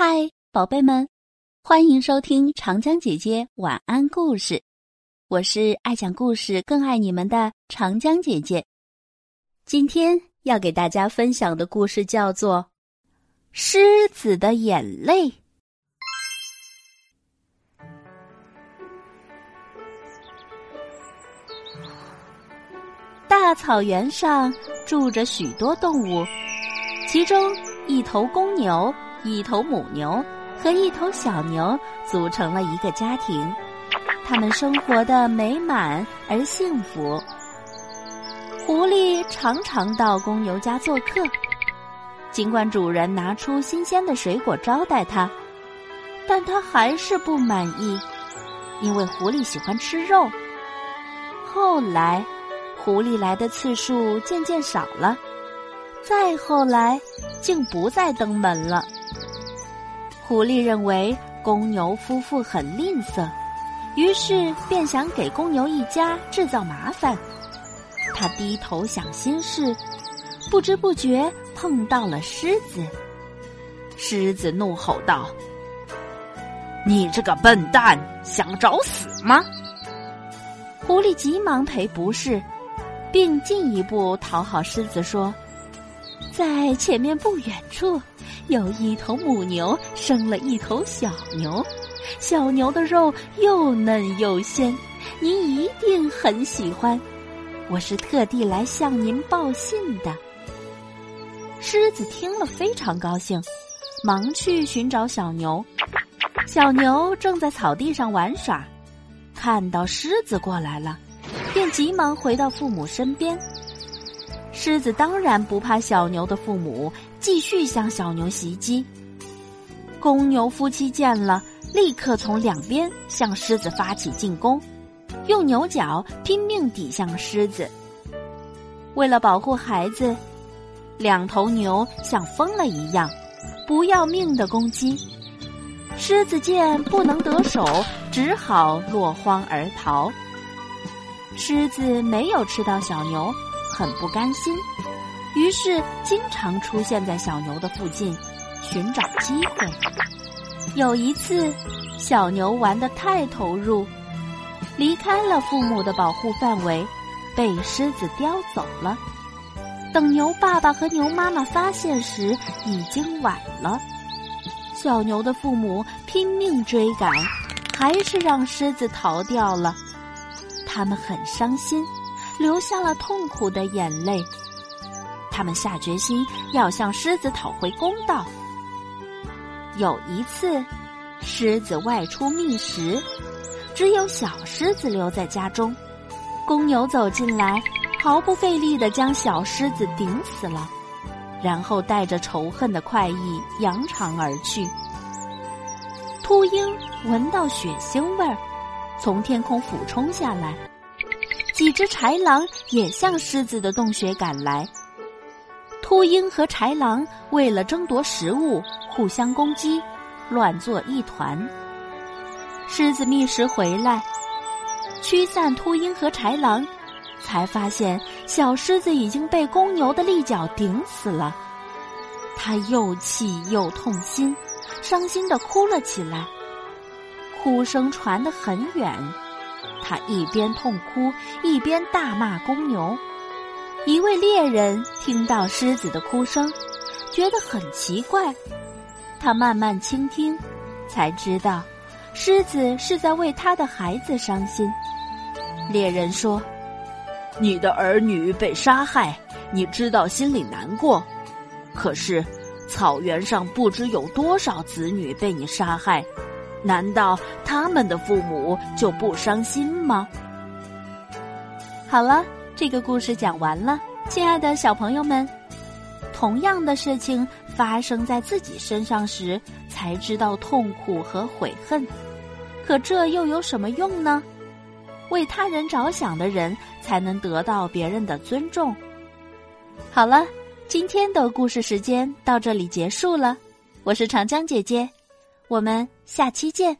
嗨，宝贝们，欢迎收听长江姐姐晚安故事。我是爱讲故事、更爱你们的长江姐姐。今天要给大家分享的故事叫做《狮子的眼泪》。大草原上住着许多动物，其中一头公牛。一头母牛和一头小牛组成了一个家庭，他们生活的美满而幸福。狐狸常常到公牛家做客，尽管主人拿出新鲜的水果招待他，但他还是不满意，因为狐狸喜欢吃肉。后来，狐狸来的次数渐渐少了，再后来，竟不再登门了。狐狸认为公牛夫妇很吝啬，于是便想给公牛一家制造麻烦。他低头想心事，不知不觉碰到了狮子。狮子怒吼道：“你这个笨蛋，想找死吗？”狐狸急忙赔不是，并进一步讨好狮子说：“在前面不远处。”有一头母牛生了一头小牛，小牛的肉又嫩又鲜，您一定很喜欢。我是特地来向您报信的。狮子听了非常高兴，忙去寻找小牛。小牛正在草地上玩耍，看到狮子过来了，便急忙回到父母身边。狮子当然不怕小牛的父母。继续向小牛袭击。公牛夫妻见了，立刻从两边向狮子发起进攻，用牛角拼命抵向狮子。为了保护孩子，两头牛像疯了一样，不要命的攻击。狮子见不能得手，只好落荒而逃。狮子没有吃到小牛，很不甘心。于是，经常出现在小牛的附近，寻找机会。有一次，小牛玩得太投入，离开了父母的保护范围，被狮子叼走了。等牛爸爸和牛妈妈发现时，已经晚了。小牛的父母拼命追赶，还是让狮子逃掉了。他们很伤心，流下了痛苦的眼泪。他们下决心要向狮子讨回公道。有一次，狮子外出觅食，只有小狮子留在家中。公牛走进来，毫不费力的将小狮子顶死了，然后带着仇恨的快意扬长而去。秃鹰闻到血腥味儿，从天空俯冲下来，几只豺狼也向狮子的洞穴赶来。秃鹰和豺狼为了争夺食物，互相攻击，乱作一团。狮子觅食回来，驱散秃鹰和豺狼，才发现小狮子已经被公牛的利角顶死了。他又气又痛心，伤心的哭了起来，哭声传得很远。他一边痛哭，一边大骂公牛。一位猎人听到狮子的哭声，觉得很奇怪。他慢慢倾听，才知道，狮子是在为他的孩子伤心。猎人说：“你的儿女被杀害，你知道心里难过。可是，草原上不知有多少子女被你杀害，难道他们的父母就不伤心吗？”好了。这个故事讲完了，亲爱的小朋友们，同样的事情发生在自己身上时，才知道痛苦和悔恨。可这又有什么用呢？为他人着想的人，才能得到别人的尊重。好了，今天的故事时间到这里结束了。我是长江姐姐，我们下期见。